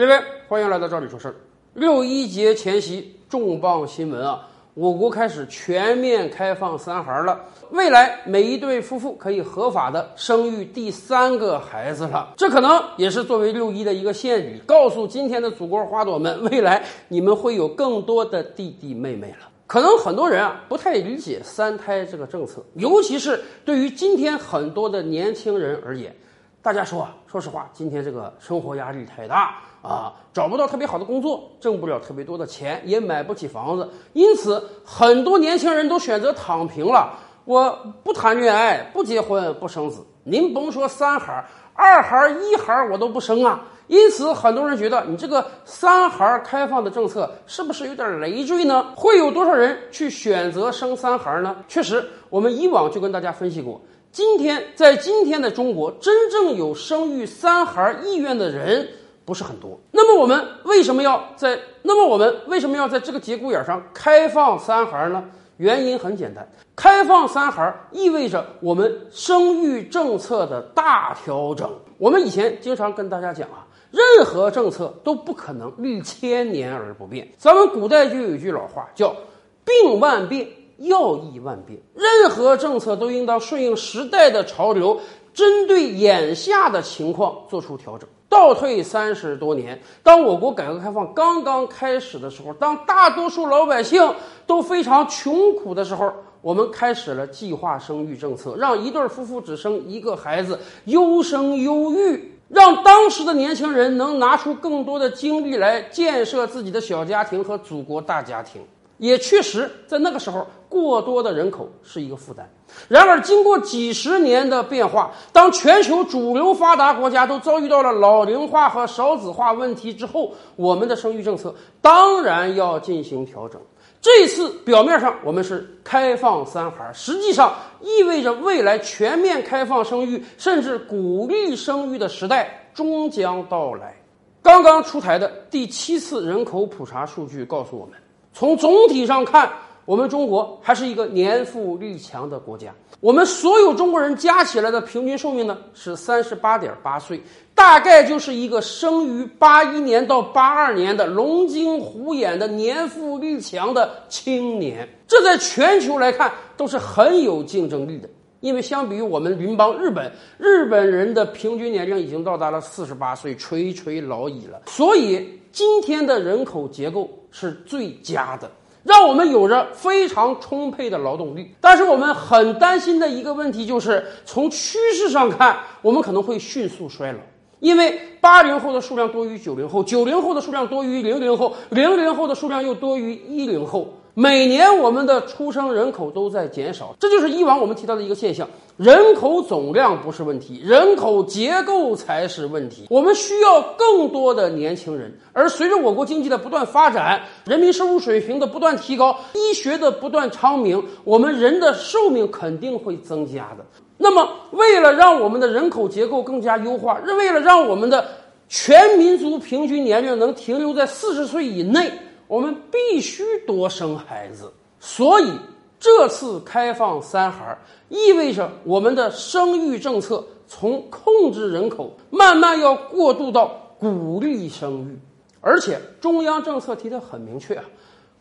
各位，欢迎来到这里说事儿。六一节前夕，重磅新闻啊！我国开始全面开放三孩了，未来每一对夫妇可以合法的生育第三个孩子了。这可能也是作为六一的一个献礼，告诉今天的祖国花朵们，未来你们会有更多的弟弟妹妹了。可能很多人啊不太理解三胎这个政策，尤其是对于今天很多的年轻人而言，大家说啊，说实话，今天这个生活压力太大啊，找不到特别好的工作，挣不了特别多的钱，也买不起房子，因此很多年轻人都选择躺平了。我不谈恋爱，不结婚，不生子，您甭说三孩、二孩、一孩我都不生啊。因此，很多人觉得你这个三孩开放的政策是不是有点累赘呢？会有多少人去选择生三孩呢？确实，我们以往就跟大家分析过，今天在今天的中国，真正有生育三孩意愿的人不是很多。那么，我们为什么要在？那么，我们为什么要在这个节骨眼上开放三孩呢？原因很简单，开放三孩意味着我们生育政策的大调整。我们以前经常跟大家讲啊。任何政策都不可能历千年而不变。咱们古代就有一句老话，叫“病万变，药医万变”。任何政策都应当顺应时代的潮流，针对眼下的情况做出调整。倒退三十多年，当我国改革开放刚刚开始的时候，当大多数老百姓都非常穷苦的时候，我们开始了计划生育政策，让一对夫妇只生一个孩子，优生优育。让当时的年轻人能拿出更多的精力来建设自己的小家庭和祖国大家庭，也确实在那个时候，过多的人口是一个负担。然而，经过几十年的变化，当全球主流发达国家都遭遇到了老龄化和少子化问题之后，我们的生育政策当然要进行调整。这次表面上我们是开放三孩，实际上意味着未来全面开放生育，甚至鼓励生育的时代终将到来。刚刚出台的第七次人口普查数据告诉我们，从总体上看。我们中国还是一个年富力强的国家，我们所有中国人加起来的平均寿命呢是三十八点八岁，大概就是一个生于八一年到八二年的龙精虎眼的年富力强的青年，这在全球来看都是很有竞争力的。因为相比于我们邻邦日本，日本人的平均年龄已经到达了四十八岁，垂垂老矣了，所以今天的人口结构是最佳的。让我们有着非常充沛的劳动力，但是我们很担心的一个问题就是，从趋势上看，我们可能会迅速衰老，因为八零后的数量多于九零后，九零后的数量多于零零后，零零后的数量又多于一零后。每年我们的出生人口都在减少，这就是以往我们提到的一个现象：人口总量不是问题，人口结构才是问题。我们需要更多的年轻人，而随着我国经济的不断发展，人民收入水平的不断提高，医学的不断昌明，我们人的寿命肯定会增加的。那么，为了让我们的人口结构更加优化，为了让我们的全民族平均年龄能停留在四十岁以内。我们必须多生孩子，所以这次开放三孩意味着我们的生育政策从控制人口慢慢要过渡到鼓励生育，而且中央政策提的很明确啊，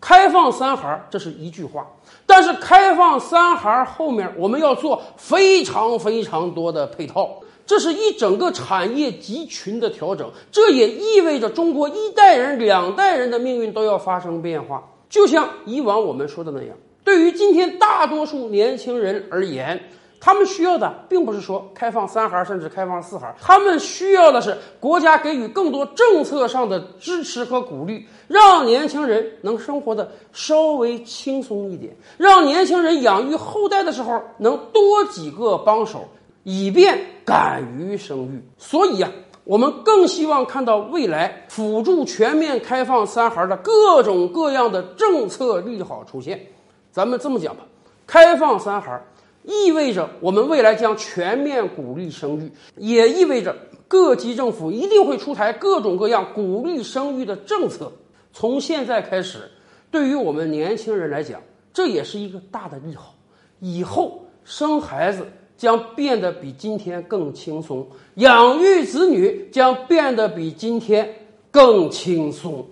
开放三孩这是一句话，但是开放三孩后面我们要做非常非常多的配套。这是一整个产业集群的调整，这也意味着中国一代人、两代人的命运都要发生变化。就像以往我们说的那样，对于今天大多数年轻人而言，他们需要的并不是说开放三孩甚至开放四孩，他们需要的是国家给予更多政策上的支持和鼓励，让年轻人能生活的稍微轻松一点，让年轻人养育后代的时候能多几个帮手。以便敢于生育，所以呀，我们更希望看到未来辅助全面开放三孩的各种各样的政策利好出现。咱们这么讲吧，开放三孩意味着我们未来将全面鼓励生育，也意味着各级政府一定会出台各种各样鼓励生育的政策。从现在开始，对于我们年轻人来讲，这也是一个大的利好。以后生孩子。将变得比今天更轻松，养育子女将变得比今天更轻松。